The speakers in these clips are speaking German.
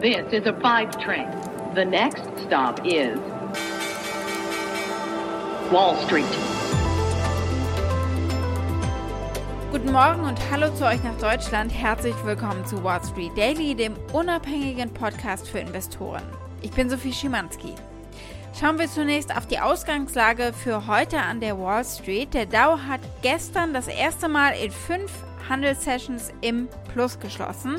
This is a five train. The next stop is Wall Street. Guten Morgen und hallo zu euch nach Deutschland. Herzlich willkommen zu Wall Street Daily, dem unabhängigen Podcast für Investoren. Ich bin Sophie Schimanski. Schauen wir zunächst auf die Ausgangslage für heute an der Wall Street. Der Dow hat gestern das erste Mal in fünf Handelssessions im Plus geschlossen.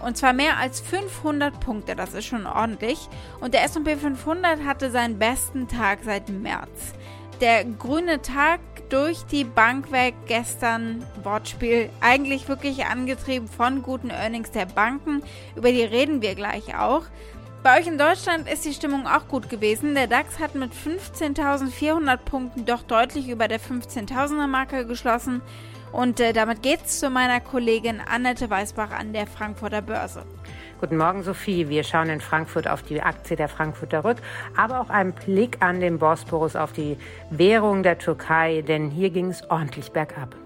Und zwar mehr als 500 Punkte, das ist schon ordentlich. Und der SP 500 hatte seinen besten Tag seit März. Der grüne Tag durch die Bank weg gestern, Wortspiel, eigentlich wirklich angetrieben von guten Earnings der Banken. Über die reden wir gleich auch. Bei euch in Deutschland ist die Stimmung auch gut gewesen. Der DAX hat mit 15.400 Punkten doch deutlich über der 15.000er Marke geschlossen. Und äh, damit geht's zu meiner Kollegin Annette Weißbach an der Frankfurter Börse. Guten Morgen, Sophie. Wir schauen in Frankfurt auf die Aktie der Frankfurter Rück, aber auch einen Blick an den Bosporus auf die Währung der Türkei, denn hier ging es ordentlich bergab.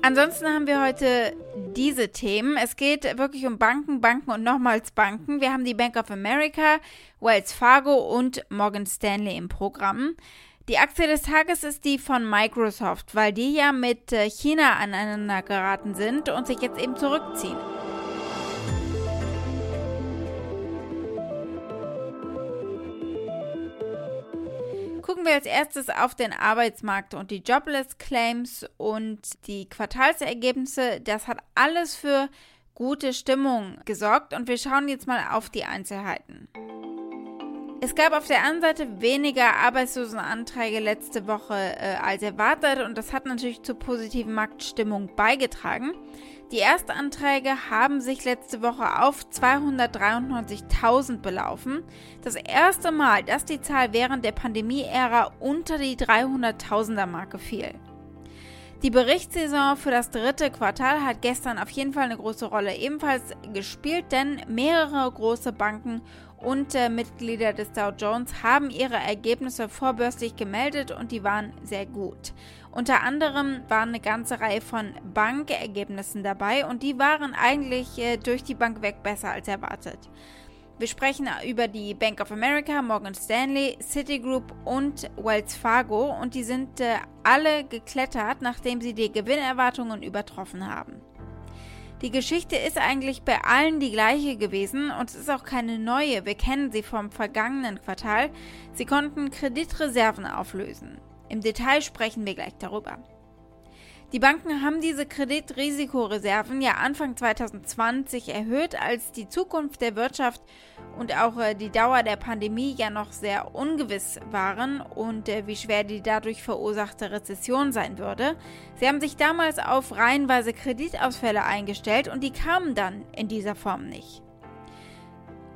Ansonsten haben wir heute diese Themen. Es geht wirklich um Banken, Banken und nochmals Banken. Wir haben die Bank of America, Wells Fargo und Morgan Stanley im Programm. Die Aktie des Tages ist die von Microsoft, weil die ja mit äh, China aneinander geraten sind und sich jetzt eben zurückziehen. Gucken wir als erstes auf den Arbeitsmarkt und die Jobless Claims und die Quartalsergebnisse. Das hat alles für gute Stimmung gesorgt und wir schauen jetzt mal auf die Einzelheiten. Es gab auf der einen Seite weniger Arbeitslosenanträge letzte Woche äh, als erwartet und das hat natürlich zur positiven Marktstimmung beigetragen. Die Erstanträge haben sich letzte Woche auf 293.000 belaufen. Das erste Mal, dass die Zahl während der Pandemie-Ära unter die 300.000er Marke fiel. Die Berichtssaison für das dritte Quartal hat gestern auf jeden Fall eine große Rolle ebenfalls gespielt, denn mehrere große Banken und äh, Mitglieder des Dow Jones haben ihre Ergebnisse vorbörslich gemeldet und die waren sehr gut. Unter anderem waren eine ganze Reihe von Bankergebnissen dabei und die waren eigentlich äh, durch die Bank weg besser als erwartet. Wir sprechen über die Bank of America, Morgan Stanley, Citigroup und Wells Fargo und die sind äh, alle geklettert, nachdem sie die Gewinnerwartungen übertroffen haben. Die Geschichte ist eigentlich bei allen die gleiche gewesen und es ist auch keine neue. Wir kennen sie vom vergangenen Quartal. Sie konnten Kreditreserven auflösen. Im Detail sprechen wir gleich darüber. Die Banken haben diese Kreditrisikoreserven ja Anfang 2020 erhöht, als die Zukunft der Wirtschaft und auch äh, die Dauer der Pandemie ja noch sehr ungewiss waren und äh, wie schwer die dadurch verursachte Rezession sein würde. Sie haben sich damals auf reihenweise Kreditausfälle eingestellt und die kamen dann in dieser Form nicht.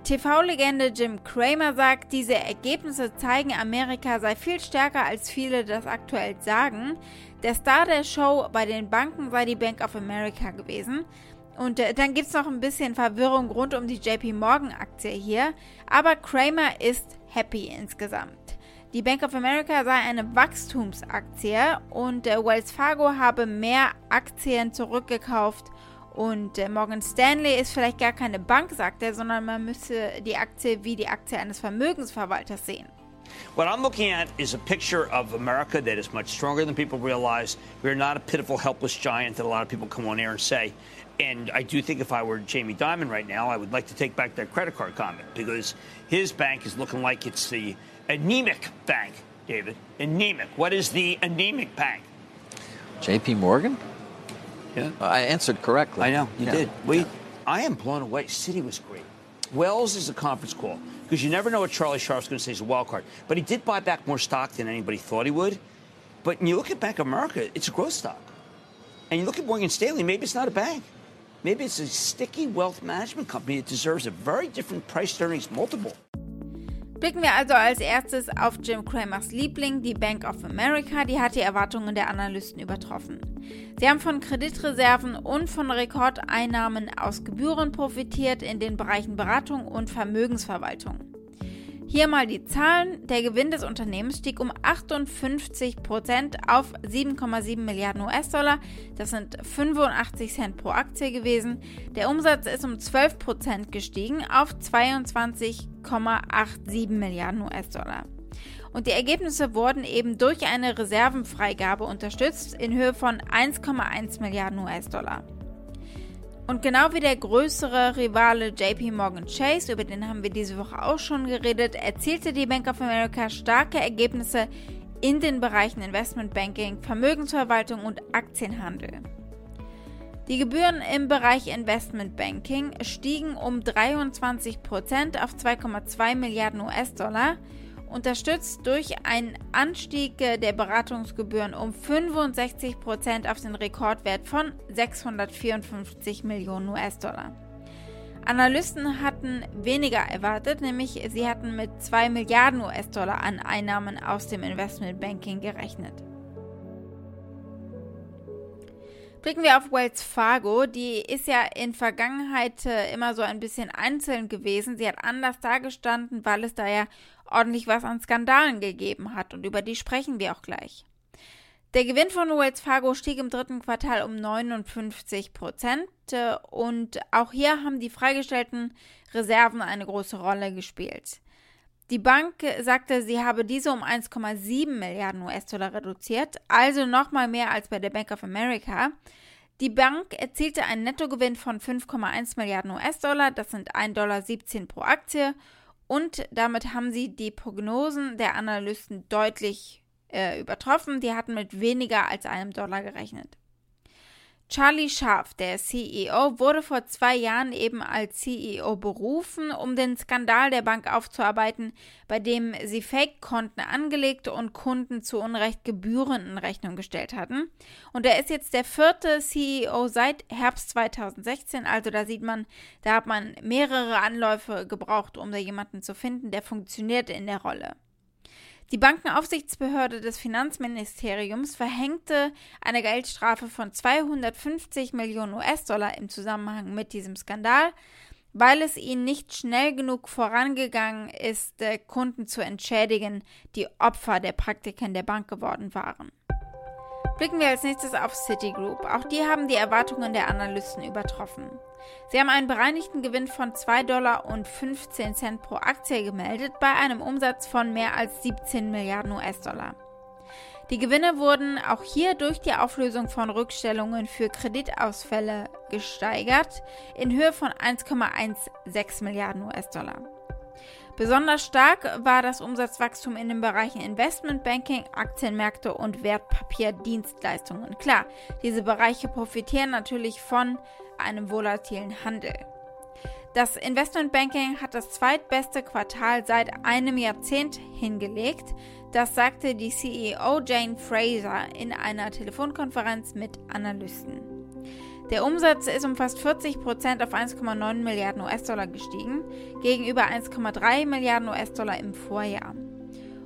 TV-Legende Jim Cramer sagt, diese Ergebnisse zeigen, Amerika sei viel stärker, als viele das aktuell sagen. Der Star der Show bei den Banken sei die Bank of America gewesen. Und äh, dann gibt es noch ein bisschen Verwirrung rund um die JP Morgan Aktie hier. Aber Kramer ist happy insgesamt. Die Bank of America sei eine Wachstumsaktie und äh, Wells Fargo habe mehr Aktien zurückgekauft und äh, Morgan Stanley ist vielleicht gar keine Bank, sagt er, sondern man müsse die Aktie wie die Aktie eines Vermögensverwalters sehen. What I'm looking at is a picture of America that is much stronger than people realize. We're not a pitiful, helpless giant that a lot of people come on air and say. And I do think if I were Jamie Dimon right now, I would like to take back that credit card comment because his bank is looking like it's the anemic bank, David. Anemic. What is the anemic bank? JP Morgan? Yeah. Uh, I answered correctly. I know you Yeah. did. We, Yeah. I am blown away. City was great. Wells is a conference call because you never know what Charlie Sharp's going to say as a wild card. But he did buy back more stock than anybody thought he would. But when you look at Bank of America, it's a growth stock. And you look at Morgan Stanley, maybe it's not a bank. Maybe it's a sticky wealth management company that deserves a very different price earnings multiple. Blicken wir also als erstes auf Jim Cramers Liebling, die Bank of America, die hat die Erwartungen der Analysten übertroffen. Sie haben von Kreditreserven und von Rekordeinnahmen aus Gebühren profitiert in den Bereichen Beratung und Vermögensverwaltung. Hier mal die Zahlen. Der Gewinn des Unternehmens stieg um 58 Prozent auf 7,7 Milliarden US-Dollar. Das sind 85 Cent pro Aktie gewesen. Der Umsatz ist um 12 Prozent gestiegen auf 22,87 Milliarden US-Dollar. Und die Ergebnisse wurden eben durch eine Reservenfreigabe unterstützt in Höhe von 1,1 Milliarden US-Dollar. Und genau wie der größere Rivale JP Morgan Chase, über den haben wir diese Woche auch schon geredet, erzielte die Bank of America starke Ergebnisse in den Bereichen Investmentbanking, Vermögensverwaltung und Aktienhandel. Die Gebühren im Bereich Investmentbanking stiegen um 23% auf 2,2 Milliarden US-Dollar unterstützt durch einen Anstieg der Beratungsgebühren um 65 Prozent auf den Rekordwert von 654 Millionen US-Dollar. Analysten hatten weniger erwartet, nämlich sie hatten mit 2 Milliarden US-Dollar an Einnahmen aus dem Investmentbanking gerechnet. Blicken wir auf Wells Fargo. Die ist ja in Vergangenheit äh, immer so ein bisschen einzeln gewesen. Sie hat anders dargestanden, weil es da ja ordentlich was an Skandalen gegeben hat und über die sprechen wir auch gleich. Der Gewinn von Wells Fargo stieg im dritten Quartal um 59 Prozent äh, und auch hier haben die freigestellten Reserven eine große Rolle gespielt. Die Bank sagte, sie habe diese um 1,7 Milliarden US-Dollar reduziert, also nochmal mehr als bei der Bank of America. Die Bank erzielte einen Nettogewinn von 5,1 Milliarden US-Dollar, das sind 1,17 Dollar pro Aktie und damit haben sie die Prognosen der Analysten deutlich äh, übertroffen. Die hatten mit weniger als einem Dollar gerechnet. Charlie Scharf, der CEO, wurde vor zwei Jahren eben als CEO berufen, um den Skandal der Bank aufzuarbeiten, bei dem sie Fake-Konten angelegt und Kunden zu Unrecht Gebühren in Rechnung gestellt hatten. Und er ist jetzt der vierte CEO seit Herbst 2016, also da sieht man, da hat man mehrere Anläufe gebraucht, um da jemanden zu finden, der funktioniert in der Rolle. Die Bankenaufsichtsbehörde des Finanzministeriums verhängte eine Geldstrafe von 250 Millionen US-Dollar im Zusammenhang mit diesem Skandal, weil es ihnen nicht schnell genug vorangegangen ist, äh, Kunden zu entschädigen, die Opfer der Praktiken der Bank geworden waren. Blicken wir als nächstes auf Citigroup. Auch die haben die Erwartungen der Analysten übertroffen. Sie haben einen bereinigten Gewinn von 2 Dollar und 15 Cent pro Aktie gemeldet bei einem Umsatz von mehr als 17 Milliarden US-Dollar. Die Gewinne wurden auch hier durch die Auflösung von Rückstellungen für Kreditausfälle gesteigert in Höhe von 1,16 Milliarden US-Dollar. Besonders stark war das Umsatzwachstum in den Bereichen Investmentbanking, Aktienmärkte und Wertpapierdienstleistungen. Klar, diese Bereiche profitieren natürlich von einem volatilen Handel. Das Investmentbanking hat das zweitbeste Quartal seit einem Jahrzehnt hingelegt. Das sagte die CEO Jane Fraser in einer Telefonkonferenz mit Analysten. Der Umsatz ist um fast 40 Prozent auf 1,9 Milliarden US-Dollar gestiegen, gegenüber 1,3 Milliarden US-Dollar im Vorjahr.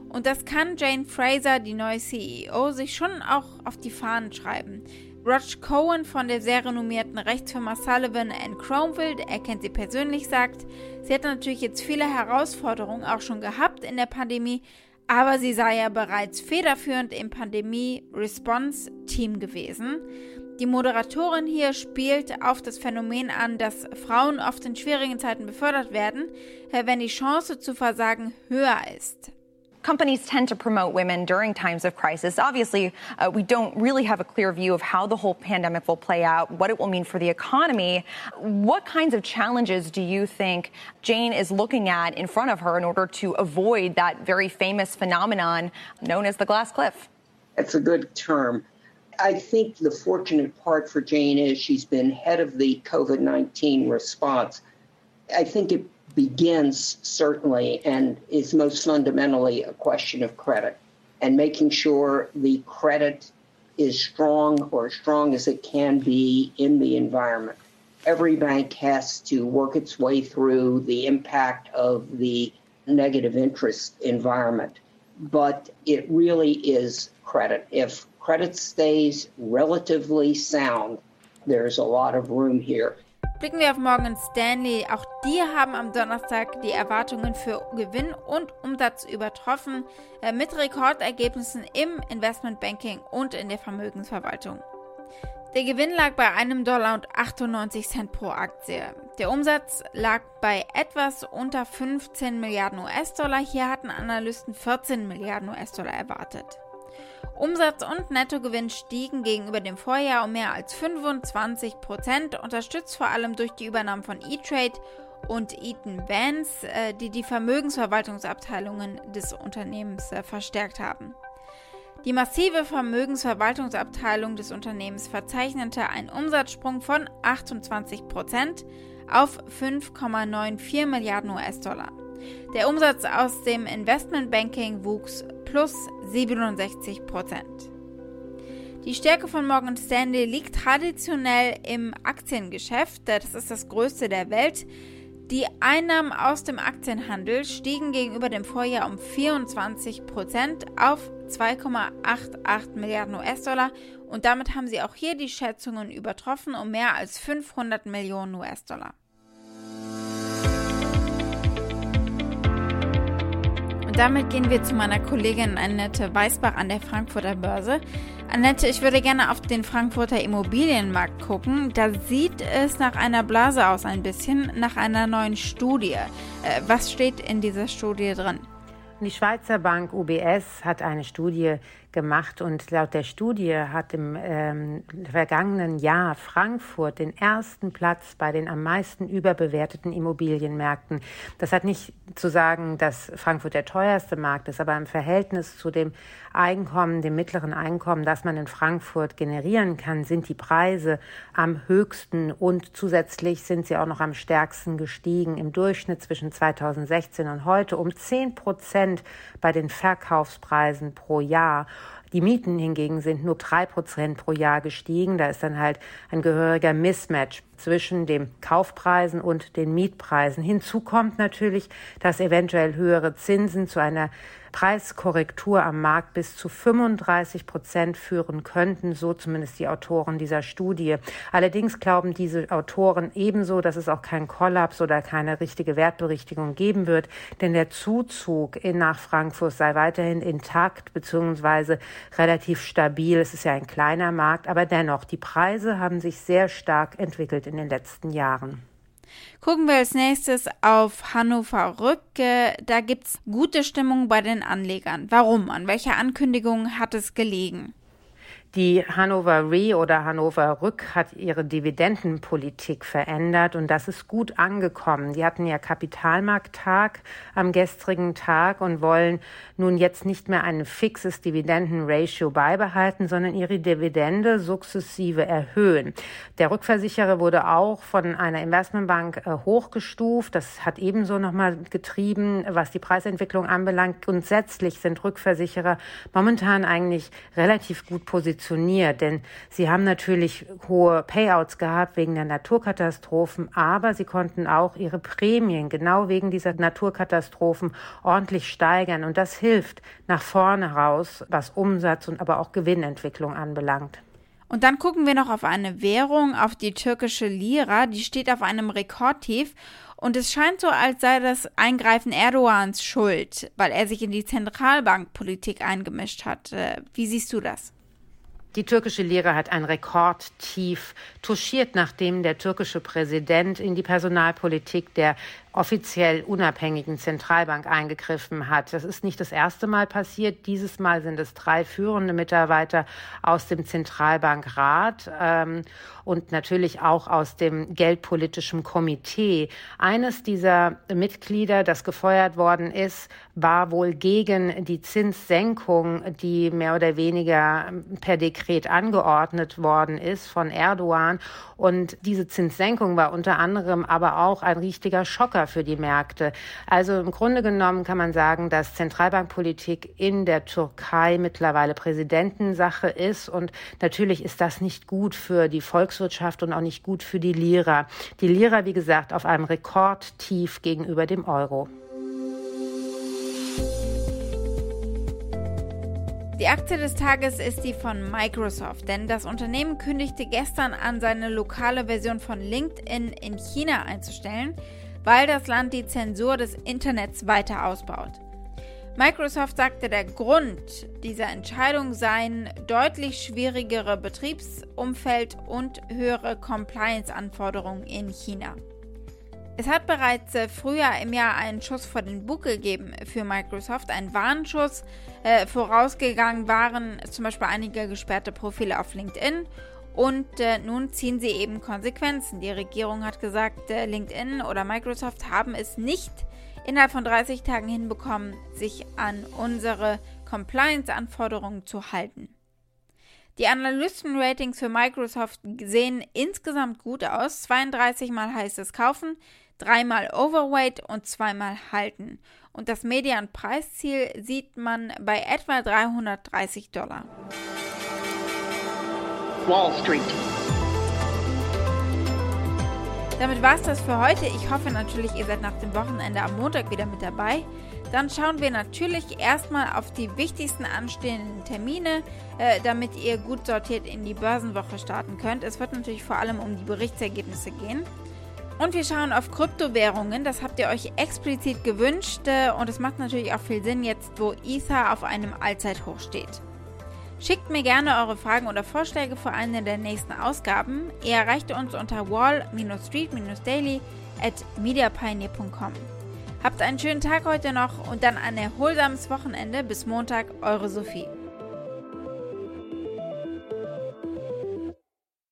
Und das kann Jane Fraser, die neue CEO, sich schon auch auf die Fahnen schreiben. Roger Cohen von der sehr renommierten Rechtsfirma Sullivan Cromwell, er kennt sie persönlich, sagt, sie hat natürlich jetzt viele Herausforderungen auch schon gehabt in der Pandemie, aber sie sei ja bereits federführend im Pandemie-Response-Team gewesen. Die Moderatorin hier spielt auf das Phänomen an, dass Frauen oft in schwierigen Zeiten befördert werden, wenn die Chance zu versagen höher ist. Companies tend to promote women during times of crisis. Obviously, uh, we don't really have a clear view of how the whole pandemic will play out, what it will mean for the economy. What kinds of challenges do you think Jane is looking at in front of her in order to avoid that very famous phenomenon known as the glass cliff? That's a good term. I think the fortunate part for Jane is she's been head of the COVID 19 response. I think it begins certainly and is most fundamentally a question of credit and making sure the credit is strong or as strong as it can be in the environment. Every bank has to work its way through the impact of the negative interest environment, but it really is credit. If credit stays relatively sound, there's a lot of room here. Blicken wir auf Morgan Stanley. Auch die haben am Donnerstag die Erwartungen für Gewinn und Umsatz übertroffen, äh, mit Rekordergebnissen im Investmentbanking und in der Vermögensverwaltung. Der Gewinn lag bei einem Dollar und 98 Cent pro Aktie. Der Umsatz lag bei etwas unter 15 Milliarden US-Dollar. Hier hatten Analysten 14 Milliarden US-Dollar erwartet. Umsatz und Nettogewinn stiegen gegenüber dem Vorjahr um mehr als 25 Prozent, unterstützt vor allem durch die Übernahme von E-Trade und Eaton Vance, äh, die die Vermögensverwaltungsabteilungen des Unternehmens äh, verstärkt haben. Die massive Vermögensverwaltungsabteilung des Unternehmens verzeichnete einen Umsatzsprung von 28 Prozent auf 5,94 Milliarden US-Dollar. Der Umsatz aus dem Investmentbanking wuchs plus 67 Prozent. Die Stärke von Morgan Stanley liegt traditionell im Aktiengeschäft, das ist das größte der Welt. Die Einnahmen aus dem Aktienhandel stiegen gegenüber dem Vorjahr um 24 Prozent auf 2,88 Milliarden US-Dollar und damit haben sie auch hier die Schätzungen übertroffen um mehr als 500 Millionen US-Dollar. Damit gehen wir zu meiner Kollegin Annette Weißbach an der Frankfurter Börse. Annette, ich würde gerne auf den Frankfurter Immobilienmarkt gucken. Da sieht es nach einer Blase aus ein bisschen, nach einer neuen Studie. Äh, was steht in dieser Studie drin? Die Schweizer Bank UBS hat eine Studie gemacht und laut der Studie hat im ähm, vergangenen Jahr Frankfurt den ersten Platz bei den am meisten überbewerteten Immobilienmärkten. Das hat nicht zu sagen, dass Frankfurt der teuerste Markt ist, aber im Verhältnis zu dem Einkommen, dem mittleren Einkommen, das man in Frankfurt generieren kann, sind die Preise am höchsten und zusätzlich sind sie auch noch am stärksten gestiegen. Im Durchschnitt zwischen 2016 und heute um 10 Prozent bei den Verkaufspreisen pro Jahr. Die Mieten hingegen sind nur drei Prozent pro Jahr gestiegen. Da ist dann halt ein gehöriger Mismatch zwischen den Kaufpreisen und den Mietpreisen. Hinzu kommt natürlich, dass eventuell höhere Zinsen zu einer Preiskorrektur am Markt bis zu 35 Prozent führen könnten, so zumindest die Autoren dieser Studie. Allerdings glauben diese Autoren ebenso, dass es auch keinen Kollaps oder keine richtige Wertberichtigung geben wird, denn der Zuzug in nach Frankfurt sei weiterhin intakt bzw. relativ stabil. Es ist ja ein kleiner Markt, aber dennoch, die Preise haben sich sehr stark entwickelt in den letzten Jahren. Gucken wir als nächstes auf Hannover Rücke. Da gibt es gute Stimmung bei den Anlegern. Warum? An welcher Ankündigung hat es gelegen? Die Hannover Re oder Hannover Rück hat ihre Dividendenpolitik verändert und das ist gut angekommen. Die hatten ja Kapitalmarkttag am gestrigen Tag und wollen nun jetzt nicht mehr ein fixes Dividendenratio beibehalten, sondern ihre Dividende sukzessive erhöhen. Der Rückversicherer wurde auch von einer Investmentbank äh, hochgestuft. Das hat ebenso nochmal getrieben, was die Preisentwicklung anbelangt. Grundsätzlich sind Rückversicherer momentan eigentlich relativ gut positioniert funktioniert. Denn sie haben natürlich hohe Payouts gehabt wegen der Naturkatastrophen, aber sie konnten auch ihre Prämien genau wegen dieser Naturkatastrophen ordentlich steigern. Und das hilft nach vorne raus, was Umsatz und aber auch Gewinnentwicklung anbelangt. Und dann gucken wir noch auf eine Währung, auf die türkische Lira. Die steht auf einem Rekordtief. Und es scheint so, als sei das Eingreifen Erdogans schuld, weil er sich in die Zentralbankpolitik eingemischt hat. Äh, wie siehst du das? Die türkische Lira hat ein Rekordtief touchiert, nachdem der türkische Präsident in die Personalpolitik der offiziell unabhängigen Zentralbank eingegriffen hat. Das ist nicht das erste Mal passiert. Dieses Mal sind es drei führende Mitarbeiter aus dem Zentralbankrat ähm, und natürlich auch aus dem Geldpolitischen Komitee. Eines dieser Mitglieder, das gefeuert worden ist, war wohl gegen die Zinssenkung, die mehr oder weniger per Dekret angeordnet worden ist von Erdogan. Und diese Zinssenkung war unter anderem aber auch ein richtiger Schocker für die Märkte. Also im Grunde genommen kann man sagen, dass Zentralbankpolitik in der Türkei mittlerweile Präsidentensache ist. Und natürlich ist das nicht gut für die Volkswirtschaft und auch nicht gut für die Lira. Die Lira, wie gesagt, auf einem Rekordtief gegenüber dem Euro. Die Aktie des Tages ist die von Microsoft, denn das Unternehmen kündigte gestern an, seine lokale Version von LinkedIn in China einzustellen, weil das Land die Zensur des Internets weiter ausbaut. Microsoft sagte, der Grund dieser Entscheidung seien deutlich schwierigere Betriebsumfeld und höhere Compliance-Anforderungen in China. Es hat bereits äh, früher im Jahr einen Schuss vor den Bug gegeben für Microsoft, einen Warnschuss. Äh, vorausgegangen waren zum Beispiel einige gesperrte Profile auf LinkedIn und äh, nun ziehen sie eben Konsequenzen. Die Regierung hat gesagt, äh, LinkedIn oder Microsoft haben es nicht innerhalb von 30 Tagen hinbekommen, sich an unsere Compliance-Anforderungen zu halten. Die Analystenratings für Microsoft sehen insgesamt gut aus. 32 mal heißt es kaufen, dreimal Overweight und zweimal halten. Und das Medianpreisziel sieht man bei etwa 330 Dollar. Wall Street. Damit war es das für heute. Ich hoffe natürlich, ihr seid nach dem Wochenende am Montag wieder mit dabei. Dann schauen wir natürlich erstmal auf die wichtigsten anstehenden Termine, äh, damit ihr gut sortiert in die Börsenwoche starten könnt. Es wird natürlich vor allem um die Berichtsergebnisse gehen. Und wir schauen auf Kryptowährungen. Das habt ihr euch explizit gewünscht. Äh, und es macht natürlich auch viel Sinn jetzt, wo Ether auf einem Allzeithoch steht. Schickt mir gerne eure Fragen oder Vorschläge für eine der nächsten Ausgaben. Ihr erreicht uns unter wall-street-daily at mediapioneer.com. Habt einen schönen Tag heute noch und dann ein erholsames Wochenende. Bis Montag, eure Sophie.